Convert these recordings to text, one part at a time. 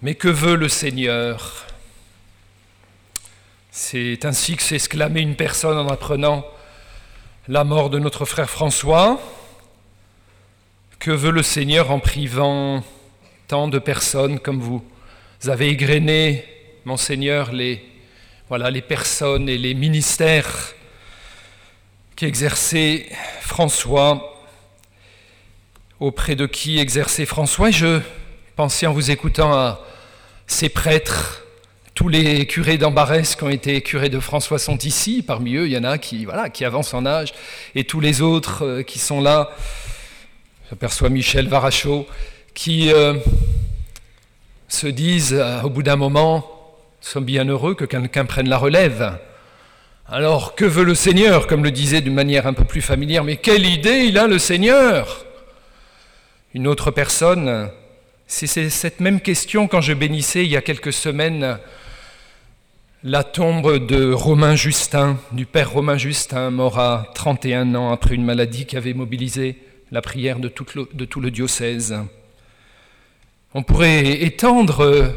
Mais que veut le Seigneur? C'est ainsi que s'exclamait une personne en apprenant la mort de notre frère François. Que veut le Seigneur en privant tant de personnes comme vous? Vous avez égrené, Monseigneur, les, voilà, les personnes et les ministères qu'exerçait François, auprès de qui exerçait François? Et je pensais en vous écoutant à ces prêtres, tous les curés d'Ambarès qui ont été curés de François sont ici. Parmi eux, il y en a qui, voilà, qui avancent en âge. Et tous les autres euh, qui sont là, j'aperçois Michel Varachot, qui euh, se disent euh, au bout d'un moment, nous sommes bien heureux que quelqu'un prenne la relève. Alors, que veut le Seigneur, comme le disait d'une manière un peu plus familière, mais quelle idée il a le Seigneur Une autre personne c'est cette même question quand je bénissais il y a quelques semaines la tombe de Romain Justin, du père Romain Justin, mort à 31 ans après une maladie qui avait mobilisé la prière de tout le, diocèse. On pourrait étendre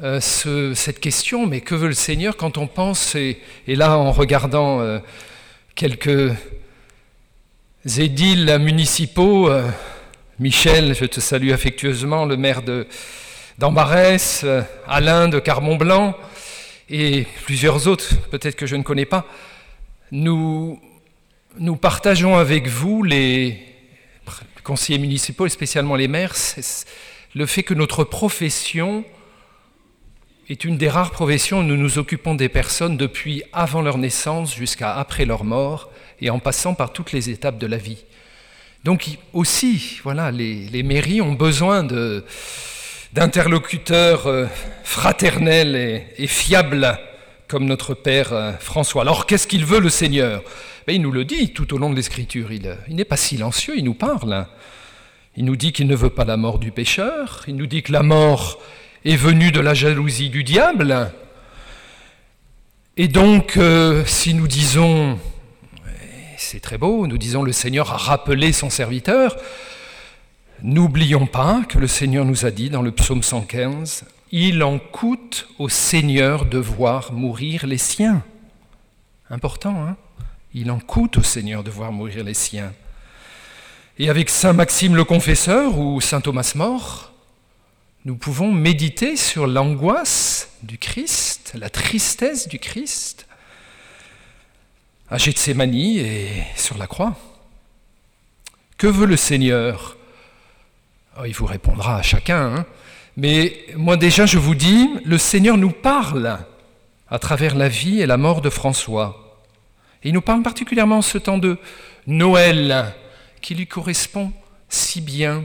euh, cette question, mais que veut le Seigneur quand on pense, et, là en regardant euh, quelques édiles municipaux, euh, Michel, je te salue affectueusement, le maire d'Ambarès, euh, Alain de Carmont-Blanc et plusieurs autres, peut-être que je ne connais pas, nous, nous partageons avec vous, les conseillers municipaux et spécialement les maires, le fait que notre profession est une des rares professions où nous nous occupons des personnes depuis avant leur naissance jusqu'à après leur mort et en passant par toutes les étapes de la vie. Donc aussi, voilà, les, mairies ont besoin d'interlocuteurs euh, fraternels et, fiables comme notre Père euh, François. Alors qu'est-ce qu'il veut le Seigneur? Ben, Il nous le dit tout au long de l'Écriture, il, n'est pas silencieux, il nous parle. Il nous dit qu'il ne veut pas la mort du pécheur, il nous dit que la mort est venue de la jalousie du diable. Et donc, euh, si nous disons c'est très beau, nous disons le Seigneur a rappelé son serviteur. N'oublions pas que le Seigneur nous a dit dans le psaume 115, Il en coûte au Seigneur de voir mourir les siens. Important, hein? Il en coûte au Seigneur de voir mourir les siens. Et avec Saint Maxime le Confesseur ou Saint Thomas More, nous pouvons méditer sur l'angoisse du Christ, la tristesse du Christ, à Gethsemane et sur la croix. Que veut le Seigneur? Oh, Il vous répondra à chacun. Hein. Mais moi déjà, je vous dis, le Seigneur nous parle à travers la vie et la mort de François. Il nous parle particulièrement en ce temps de Noël qui lui correspond si bien.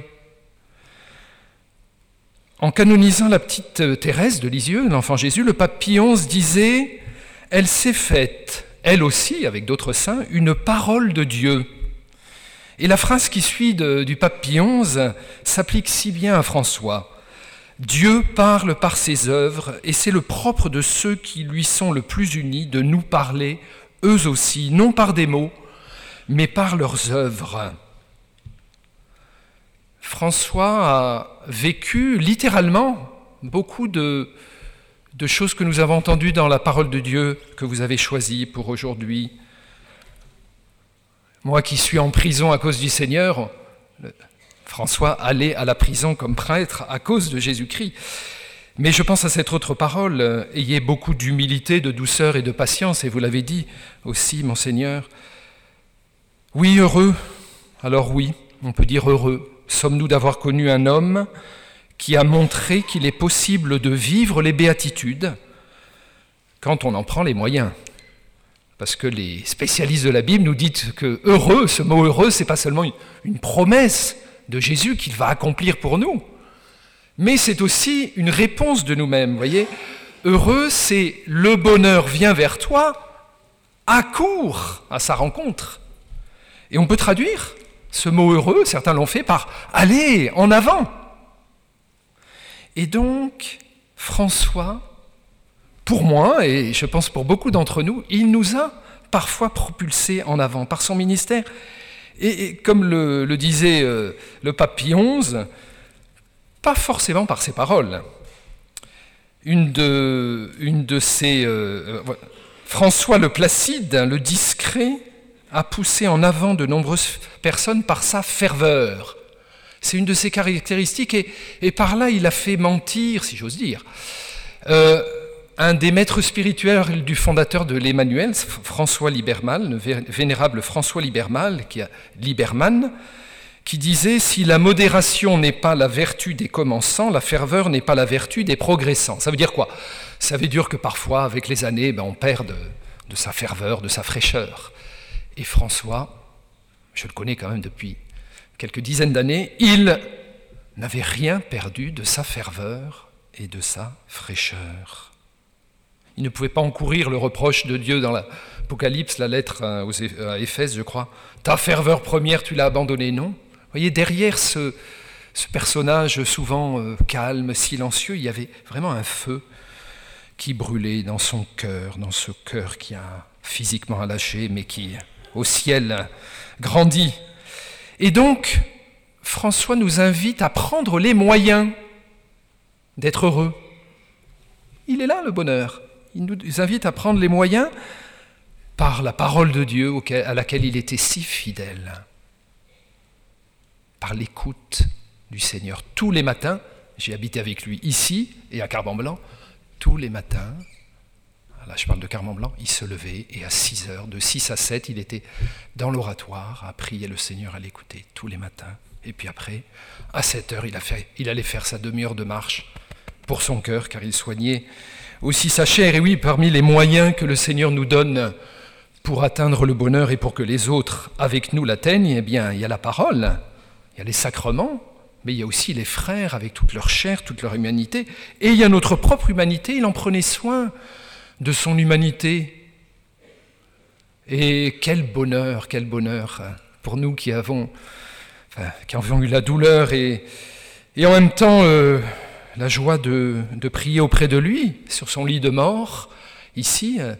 En canonisant la petite Thérèse de Lisieux, l'enfant Jésus, le pape Pie XI disait Elle s'est faite elle aussi, avec d'autres saints, une parole de Dieu. Et la phrase qui suit du pape Pie XI s'applique si bien à François. Dieu parle par ses œuvres, et c'est le propre de ceux qui lui sont le plus unis de nous parler, eux aussi, non par des mots, mais par leurs œuvres. François a vécu littéralement beaucoup de, de choses que nous avons entendues dans la parole de Dieu que vous avez choisie pour aujourd'hui. Moi qui suis en prison à cause du Seigneur, François allait à la prison comme prêtre à cause de Jésus-Christ. Mais je pense à cette autre parole, ayez beaucoup d'humilité, de douceur et de patience, et vous l'avez dit aussi, mon Seigneur. Oui, heureux, alors oui, on peut dire heureux, sommes-nous d'avoir connu un homme qui a montré qu'il est possible de vivre les béatitudes quand on en prend les moyens. Parce que les spécialistes de la Bible nous disent que heureux, ce mot heureux, c'est pas seulement une promesse de Jésus qu'il va accomplir pour nous, mais c'est aussi une réponse de nous-mêmes. Voyez, heureux, c'est le bonheur vient vers toi, accourt à sa rencontre. Et on peut traduire ce mot heureux, certains l'ont fait par allez en avant. Et donc, François, pour moi, et je pense pour beaucoup d'entre nous, il nous a parfois propulsés en avant par son ministère. Et, comme le, disait euh, le pape Pie XI, pas forcément par ses paroles, une de. Euh, euh, François le Placide, le discret, a poussé en avant de nombreuses personnes par sa ferveur. C'est une de ses caractéristiques et, par là il a fait mentir, si j'ose dire, euh, un des maîtres spirituels du fondateur de l'Emmanuel, François Libermal, le vénérable François Libermal, qui a, Liberman, qui disait Si la modération n'est pas la vertu des commençants, la ferveur n'est pas la vertu des progressants. Ça veut dire quoi? Ça veut dire que parfois, avec les années, ben, on perd de, sa ferveur, de sa fraîcheur. Et François, je le connais quand même depuis quelques dizaines d'années, il n'avait rien perdu de sa ferveur et de sa fraîcheur. Il ne pouvait pas encourir le reproche de Dieu dans l'Apocalypse, la lettre à Éphèse, je crois. Ta ferveur première, tu l'as abandonnée, non? Voyez, derrière ce, personnage souvent euh, calme, silencieux, il y avait vraiment un feu qui brûlait dans son cœur, dans ce cœur qui a physiquement lâché, mais qui, au ciel, grandit. Et donc, François nous invite à prendre les moyens d'être heureux. Il est là, le bonheur. Il nous invite à prendre les moyens par la parole de Dieu à laquelle il était si fidèle par l'écoute du Seigneur. Tous les matins, j'ai habité avec lui ici et à Carbon-Blanc, tous les matins, là je parle de Carbon-Blanc, il se levait et à 6 heures, de 6 à 7, il était dans l'oratoire à prier le Seigneur, à l'écouter tous les matins. Et puis après, à 7 heures, il, il allait faire sa demi-heure de marche pour son cœur, car il soignait aussi sa chair. Et oui, parmi les moyens que le Seigneur nous donne pour atteindre le bonheur et pour que les autres avec nous l'atteignent, eh bien, il y a la parole. Il y a les sacrements, mais il y a aussi les frères avec toute leur chair, toute leur humanité. Et il y a notre propre humanité, il en prenait soin de son humanité. Et quel bonheur, quel bonheur pour nous qui avons, qui avons eu la douleur et, en même temps euh, la joie de, prier auprès de lui sur son lit de mort, ici, euh,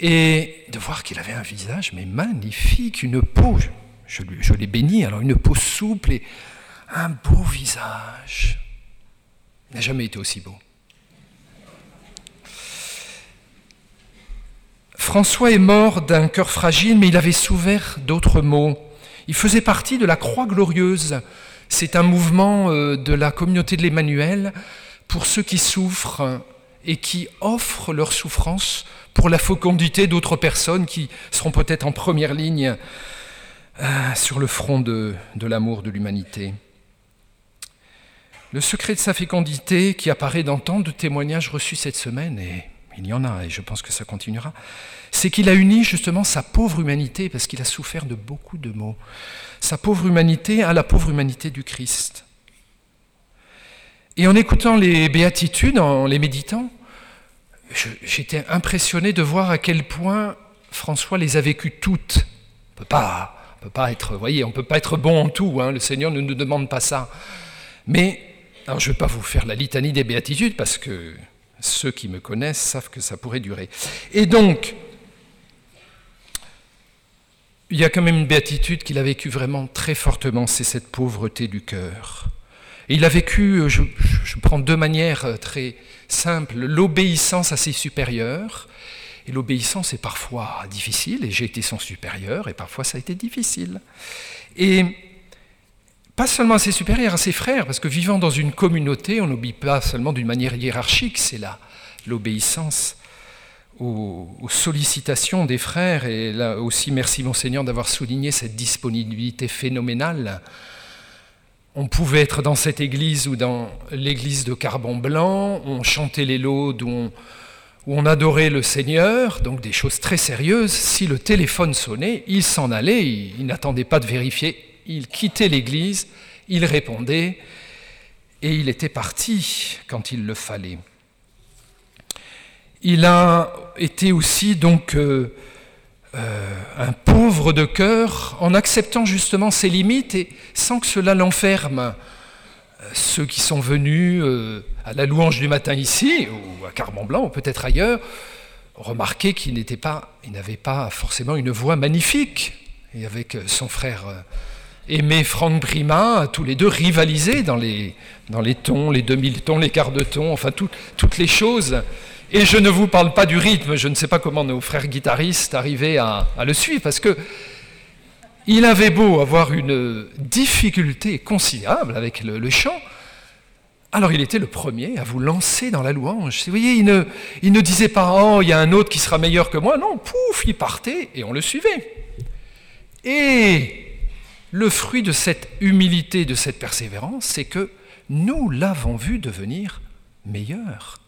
et de voir qu'il avait un visage mais magnifique, une peau je, l'ai béni, alors une peau souple et un beau visage. Il n'a jamais été aussi beau. François est mort d'un cœur fragile, mais il avait souffert d'autres maux. Il faisait partie de la Croix glorieuse. C'est un mouvement euh, de la communauté de l'Emmanuel pour ceux qui souffrent et qui offrent leur souffrance pour la fécondité d'autres personnes qui seront peut-être en première ligne ah, sur le front de, l'amour de l'humanité. Le secret de sa fécondité qui apparaît dans tant de témoignages reçus cette semaine, et il y en a, et je pense que ça continuera, c'est qu'il a uni justement sa pauvre humanité, parce qu'il a souffert de beaucoup de maux, sa pauvre humanité à la pauvre humanité du Christ. Et en écoutant les béatitudes, en les méditant, j'étais impressionné de voir à quel point François les a vécues toutes. On peut pas peut pas être, voyez, on peut pas être bon en tout, hein, le Seigneur ne nous demande pas ça. Mais, alors je ne vais pas vous faire la litanie des béatitudes, parce que ceux qui me connaissent savent que ça pourrait durer. Et donc, il y a quand même une béatitude qu'il a vécue vraiment très fortement, c'est cette pauvreté du cœur. Il a vécu, je, je prends deux manières très simples, l'obéissance à ses supérieurs et l'obéissance est parfois difficile, et j'ai été son supérieur, et parfois ça a été difficile. Et pas seulement à ses supérieurs, à ses frères, parce que vivant dans une communauté, on n'obéit pas seulement d'une manière hiérarchique, c'est là l'obéissance aux, sollicitations des frères, et là aussi merci Monseigneur d'avoir souligné cette disponibilité phénoménale. On pouvait être dans cette église ou dans l'église de Carbon Blanc, on chantait les laudes, où on adorait le Seigneur, donc des choses très sérieuses. Si le téléphone sonnait, il s'en allait, il, n'attendait pas de vérifier, il quittait l'église, il répondait, et il était parti quand il le fallait. Il a été aussi donc euh, euh, un pauvre de cœur en acceptant justement ses limites et sans que cela l'enferme ceux qui sont venus euh, à la louange du matin ici, ou à Carbon-Blanc, ou peut-être ailleurs, remarqué qu'il n'était pas, il n'avait pas forcément une voix magnifique. Et avec son frère euh, aimé Franck Prima, tous les deux rivalisaient dans les, dans les tons, les demi-tons, les quarts de ton, enfin toutes les choses. Et je ne vous parle pas du rythme, je ne sais pas comment nos frères guitaristes arrivaient à, le suivre, parce que il avait beau avoir une difficulté considérable avec le, chant, alors il était le premier à vous lancer dans la louange. Vous voyez, il ne, il ne disait pas ⁇ Oh, il y a un autre qui sera meilleur que moi ⁇ non, pouf, il partait et on le suivait. Et le fruit de cette humilité, de cette persévérance, c'est que nous l'avons vu devenir meilleur.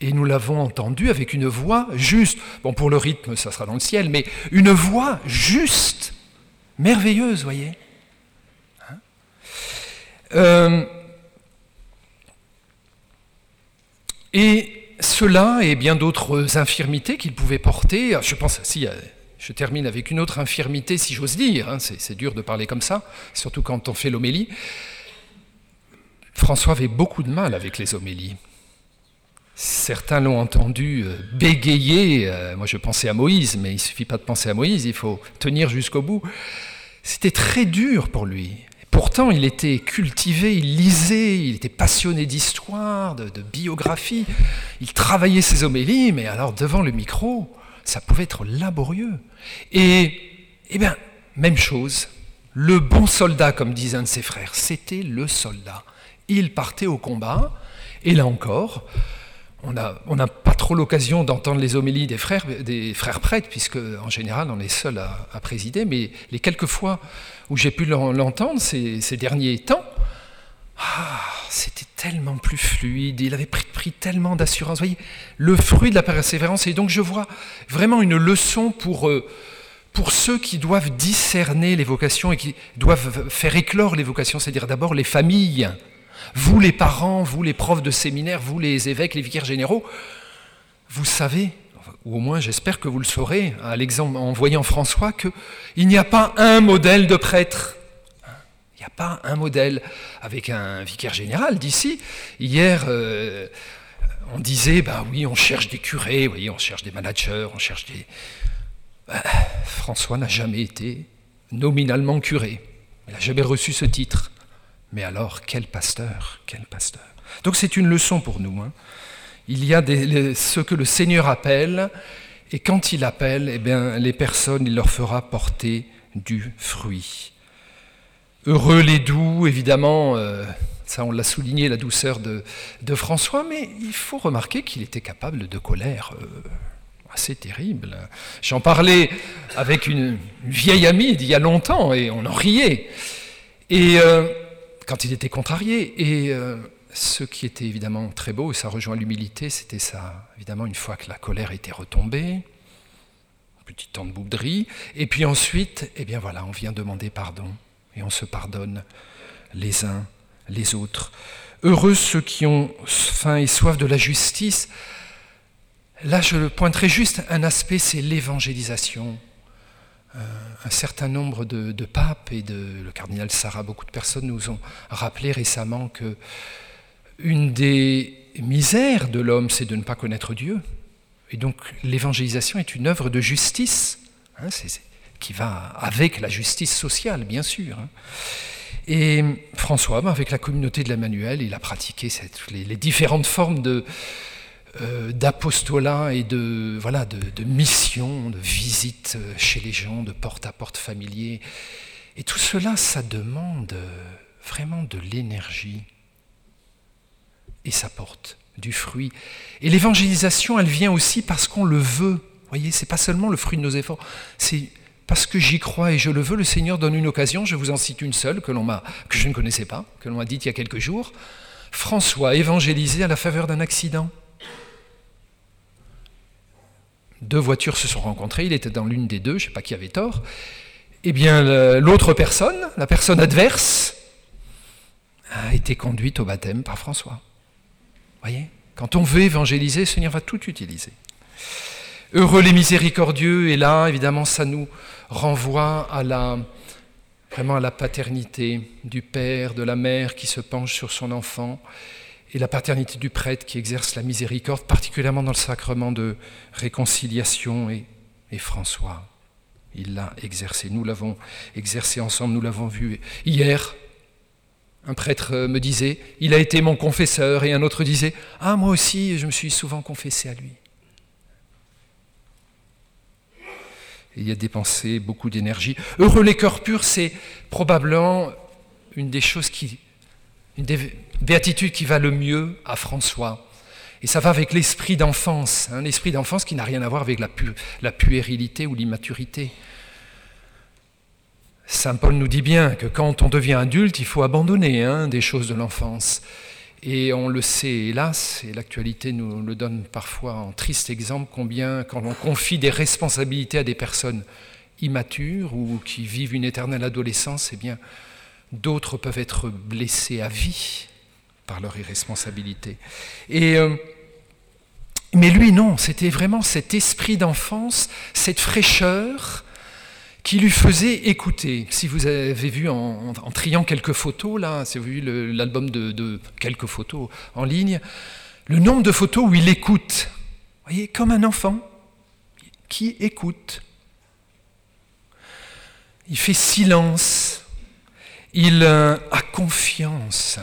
Et nous l'avons entendu avec une voix juste. Bon, pour le rythme, ça sera dans le ciel, mais une voix juste, merveilleuse, voyez. Hein euh, et cela et bien d'autres infirmités qu'il pouvait porter, je pense, si, je termine avec une autre infirmité, si j'ose dire, hein, c'est dur de parler comme ça, surtout quand on fait l'homélie. François avait beaucoup de mal avec les homélies. Certains l'ont entendu euh, bégayer, euh, moi je pensais à Moïse, mais il suffit pas de penser à Moïse, il faut tenir jusqu'au bout. C'était très dur pour lui. Pourtant, il était cultivé, il lisait, il était passionné d'histoire, de, de, biographie, il travaillait ses homélies, mais alors devant le micro, ça pouvait être laborieux. Et, eh bien, même chose, le bon soldat, comme disait un de ses frères, c'était le soldat. Il partait au combat, et là encore, on n'a pas trop l'occasion d'entendre les homélies des frères, prêtres, puisque en général on est seul à, présider, mais les quelques fois où j'ai pu l'entendre ces, derniers temps, ah, c'était tellement plus fluide, il avait pris, tellement d'assurance. Vous voyez, le fruit de la persévérance. Et donc je vois vraiment une leçon pour, euh, pour ceux qui doivent discerner les vocations et qui doivent faire éclore les vocations, c'est-à-dire d'abord les familles. Vous les parents, vous les profs de séminaire, vous les évêques, les vicaires généraux, vous savez, ou au moins j'espère que vous le saurez, à l'exemple en voyant François, qu'il n'y a pas un modèle de prêtre. Il n'y a pas un modèle avec un vicaire général d'ici. Hier, euh, on disait, bah oui, on cherche des curés, voyez, on cherche des managers, on cherche des... Bah, François n'a jamais été nominalement curé. Il n'a jamais reçu ce titre. Mais alors, quel pasteur, quel pasteur. Donc c'est une leçon pour nous. Hein. Il y a ce que le Seigneur appelle, et quand il appelle, eh bien, les personnes, il leur fera porter du fruit. Heureux les doux, évidemment, euh, ça on l'a souligné, la douceur de, François, mais il faut remarquer qu'il était capable de colère euh, assez terrible. J'en parlais avec une, vieille amie d'il y a longtemps et on en riait. Et euh, quand il était contrarié, et ce qui était évidemment très beau, et ça rejoint l'humilité, c'était ça, évidemment, une fois que la colère était retombée, petit temps de bouderie, et puis ensuite, eh bien voilà, on vient demander pardon et on se pardonne les uns les autres. Heureux ceux qui ont faim et soif de la justice. Là, je pointerai juste un aspect, c'est l'évangélisation. Euh, un certain nombre de, papes et de, le cardinal Sarah, beaucoup de personnes nous ont rappelé récemment que une des misères de l'homme, c'est de ne pas connaître Dieu. Et donc l'évangélisation est une œuvre de justice. Hein, c'est, qui va avec la justice sociale, bien sûr. Hein. Et François, avec la communauté de l'Emmanuel, il a pratiqué les, différentes formes de, euh, d'apostolat et de, voilà, de, mission, de visite chez les gens, de porte-à-porte familier. Et tout cela, ça demande vraiment de l'énergie. Et ça porte du fruit. Et l'évangélisation, elle vient aussi parce qu'on le veut. Vous voyez, c'est pas seulement le fruit de nos efforts, c'est parce que j'y crois et je le veux, le Seigneur donne une occasion, je vous en cite une seule que, l'on que je ne connaissais pas, que l'on m'a dite il y a quelques jours. François évangélisé à la faveur d'un accident. Deux voitures se sont rencontrées, il était dans l'une des deux, je ne sais pas qui avait tort. Eh bien, l'autre personne, la personne adverse, a été conduite au baptême par François. Voyez? Quand on veut évangéliser, le Seigneur va tout utiliser. Heureux les miséricordieux, et là, évidemment, ça nous renvoie à la, vraiment à la paternité du père, de la mère qui se penche sur son enfant, et la paternité du prêtre qui exerce la miséricorde, particulièrement dans le sacrement de réconciliation et, François. il l'a exercé. Nous l'avons exercé ensemble, nous l'avons vu hier. Un prêtre me disait, il a été mon confesseur, et un autre disait, ah moi aussi, je me suis souvent confessé à lui. Il y a dépensé beaucoup d'énergie. Heureux les cœurs purs, c'est probablement une des choses qui, une des béatitudes qui va le mieux à François. Et ça va avec l'esprit d'enfance, un hein, esprit d'enfance qui n'a rien à voir avec la, puérilité ou l'immaturité. Saint Paul nous dit bien que quand on devient adulte, il faut abandonner hein, des choses de l'enfance. Et on le sait, hélas, et l'actualité nous le donne parfois en triste exemple, combien quand on confie des responsabilités à des personnes immatures ou qui vivent une éternelle adolescence, eh bien, d'autres peuvent être blessés à vie par leur irresponsabilité. Et, euh, mais lui, non, c'était vraiment cet esprit d'enfance, cette fraîcheur, qui lui faisait écouter. Si vous avez vu en, triant quelques photos, là, si vous avez vu l'album de, quelques photos en ligne, le nombre de photos où il écoute, voyez, comme un enfant qui écoute. Il fait silence, il euh, a confiance.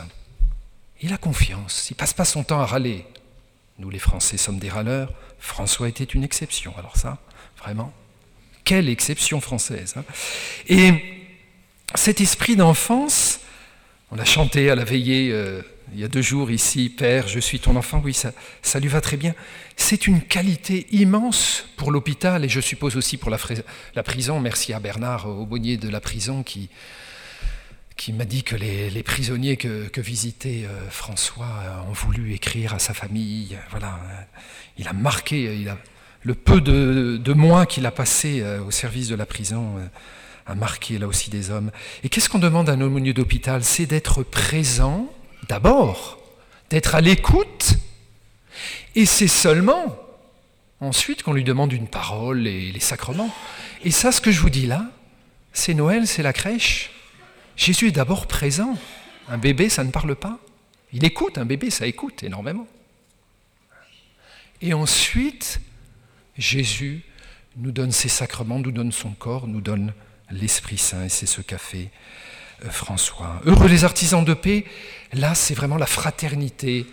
Il a confiance, il passe pas son temps à râler. Nous les Français sommes des râleurs, François était une exception, alors ça, vraiment. Quelle exception française. Hein. Et cet esprit d'enfance, on a chanté à la veillée euh, il y a deux jours ici, Père, je suis ton enfant, oui, ça, lui va très bien. C'est une qualité immense pour l'hôpital et je suppose aussi pour la, la prison. Merci à Bernard Aubonnier de la prison qui, m'a dit que les, prisonniers que, que visitait euh, François ont voulu écrire à sa famille. Voilà, il a marqué, il a le peu de, mois qu'il a passé euh, au service de la prison euh, a marqué là aussi des hommes. Et qu'est-ce qu'on demande à un aumônier d'hôpital? C'est d'être présent d'abord, d'être à l'écoute, et c'est seulement ensuite qu'on lui demande une parole et les sacrements. Et ça, ce que je vous dis là, c'est Noël, c'est la crèche. Jésus est d'abord présent. Un bébé, ça ne parle pas. Il écoute, un bébé, ça écoute énormément. Et ensuite, Jésus nous donne ses sacrements, nous donne son corps, nous donne l'Esprit Saint, et c'est ce qu'a fait euh, François. Heureux les artisans de paix, là c'est vraiment la fraternité.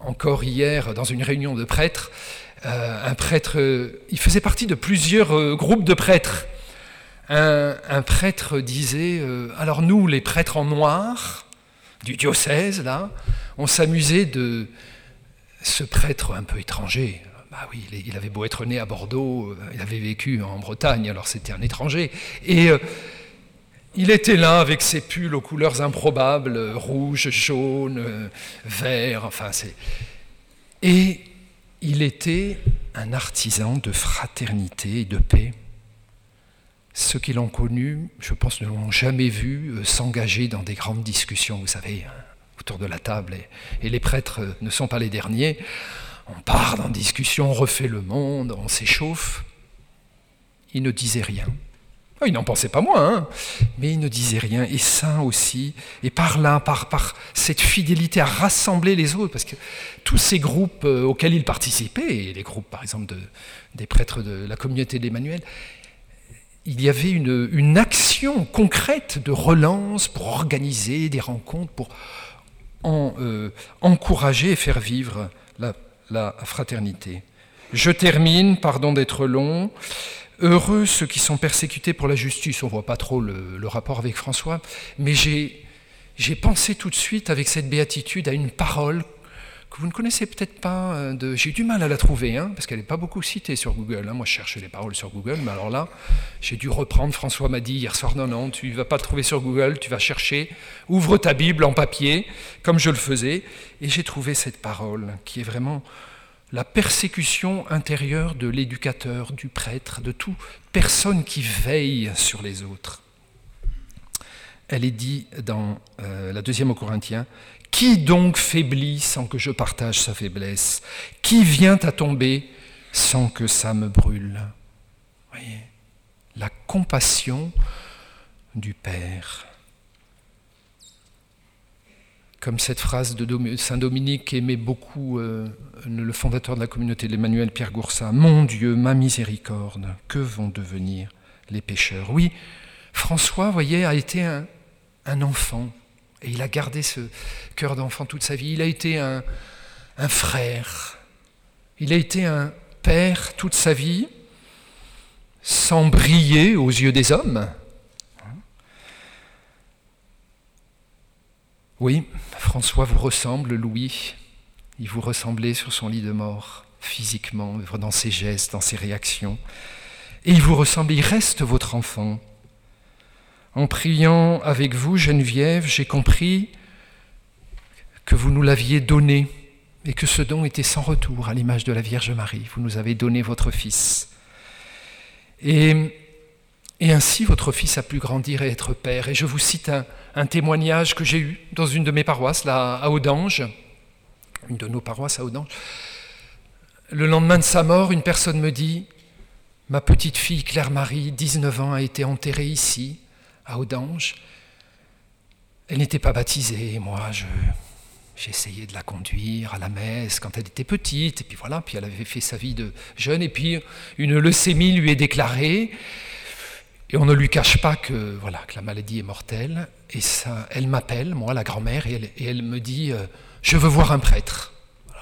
Encore hier, dans une réunion de prêtres, euh, un prêtre, euh, il faisait partie de plusieurs groupes de prêtres. Un, un prêtre disait, alors nous, les prêtres en noir du diocèse, là, on s'amusait de ce prêtre un peu étranger, ah oui, il avait beau être né à Bordeaux, euh, il avait vécu en Bretagne, alors c'était un étranger. Et euh, il était là avec ses pulls aux couleurs improbables, rouge, jaune, vert, enfin c'est. Et il était un artisan de fraternité et de paix. Ceux qui l'ont connu, je pense, ne l'ont jamais vu euh, s'engager dans des grandes discussions, vous savez, hein, autour de la table. et les prêtres ne sont pas les derniers on part dans discussion, on refait le monde, on s'échauffe. Il ne disait rien. Ah, il n'en pensait pas moins, hein. mais il ne disait rien. Et ça aussi, et par là, par, cette fidélité à rassembler les autres, parce que tous ces groupes euh, auxquels il participait, les groupes par exemple des prêtres de la communauté d'Emmanuel, il y avait une, action concrète de relance pour organiser des rencontres, pour en, euh, encourager et faire vivre la la fraternité. Je termine, pardon d'être long. Heureux ceux qui sont persécutés pour la justice. On voit pas trop le, rapport avec François, mais j'ai pensé tout de suite avec cette béatitude à une parole vous ne connaissez peut-être pas. Euh, j'ai du mal à la trouver, hein, parce qu'elle n'est pas beaucoup citée sur Google. Hein. Moi, je cherche les paroles sur Google, mais alors là, j'ai dû reprendre. François m'a dit hier soir non, non, tu ne vas pas le trouver sur Google, tu vas chercher. Ouvre ta Bible en papier, comme je le faisais, et j'ai trouvé cette parole qui est vraiment la persécution intérieure de l'éducateur, du prêtre, de toute personne qui veille sur les autres. Elle est dit dans euh, la deuxième aux Corinthiens, Qui donc faiblit sans que je partage sa faiblesse? Qui vient à tomber sans que ça me brûle? Voyez, la compassion du Père comme cette phrase de Saint Dominique qu'aimait beaucoup euh, le fondateur de la communauté, l'Emmanuel Pierre Goursat. Mon Dieu, ma miséricorde, que vont devenir les pécheurs? Oui, François, voyez, a été un enfant. Et il a gardé ce cœur d'enfant toute sa vie. Il a été un, frère. Il a été un père toute sa vie, sans briller aux yeux des hommes. Oui, François vous ressemble, Louis. Il vous ressemblait sur son lit de mort, physiquement, dans ses gestes, dans ses réactions. Et il vous ressemble, il reste votre enfant. En priant avec vous, Geneviève, j'ai compris que vous nous l'aviez donné et que ce don était sans retour à l'image de la Vierge Marie. Vous nous avez donné votre Fils. Et ainsi, votre fils a pu grandir et être père. Et je vous cite un, témoignage que j'ai eu dans une de mes paroisses, là, à Audange, une de nos paroisses à Audange. Le lendemain de sa mort, une personne me dit Ma petite fille Claire-Marie, 19 ans, a été enterrée ici, à Audange. Elle n'était pas baptisée, moi, je, j'ai essayé de la conduire à la messe quand elle était petite, et puis voilà, puis elle avait fait sa vie de jeune, et puis une leucémie lui est déclarée, et on ne lui cache pas que, voilà, que la maladie est mortelle. Et ça, elle m'appelle, moi, la grand-mère, et elle, me dit euh, Je veux voir un prêtre.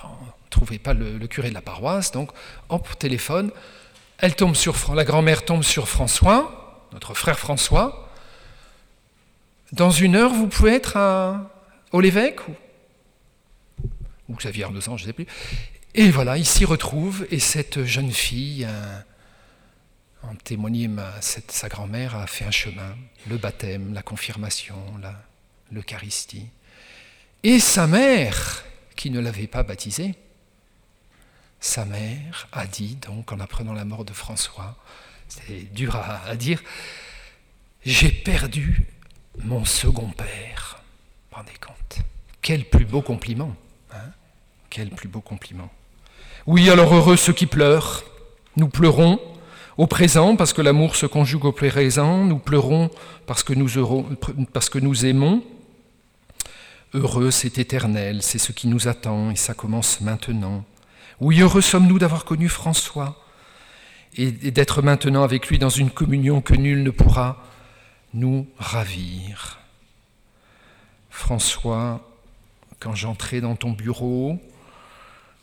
on ne trouvait pas le, curé de la paroisse, donc, hop, téléphone. Elle tombe sur, la grand-mère tombe sur François, notre frère François. Dans une heure, vous pouvez être au l'évêque ou, ou Xavier Arnosan, je ne sais plus. Et voilà, il s'y retrouve, et cette jeune fille, en témoigner, sa grand-mère a fait un chemin, le baptême, la confirmation, l'Eucharistie. Et sa mère, qui ne l'avait pas baptisé, sa mère a dit, donc en apprenant la mort de François, c'est dur à, dire, j'ai perdu mon second père. Vous rendez compte? Quel plus beau compliment hein? Quel plus beau compliment. Oui, alors heureux ceux qui pleurent, nous pleurons au présent, parce que l'amour se conjugue au présent, nous pleurons parce que nous, parce que nous aimons. Heureux, c'est éternel, c'est ce qui nous attend, et ça commence maintenant. Oui, heureux sommes-nous d'avoir connu François, et d'être maintenant avec lui dans une communion que nul ne pourra nous ravir. François, quand j'entrais dans ton bureau,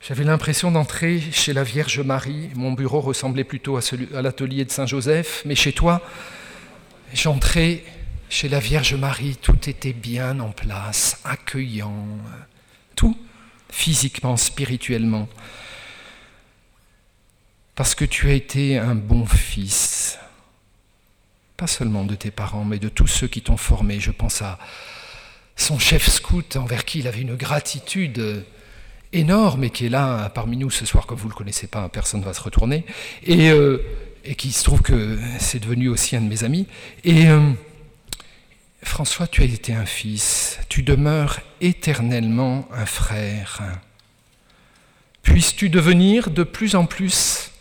j'avais l'impression d'entrer chez la Vierge Marie. Mon bureau ressemblait plutôt à, à l'atelier de Saint-Joseph, mais chez toi, j'entrais chez la Vierge Marie. Tout était bien en place, accueillant, tout, physiquement, spirituellement. Parce que tu as été un bon fils, pas seulement de tes parents, mais de tous ceux qui t'ont formé. Je pense à son chef scout envers qui il avait une gratitude énorme et qui est là parmi nous ce soir, comme vous ne le connaissez pas, personne ne va se retourner, et, euh, et qui se trouve que c'est devenu aussi un de mes amis. Et euh, François, tu as été un fils, tu demeures éternellement un frère. Puisses-tu devenir de plus en plus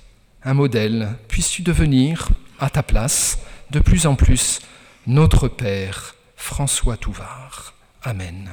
un modèle, puisses-tu devenir, à ta place, de plus en plus notre Père, François Touvard. Amen.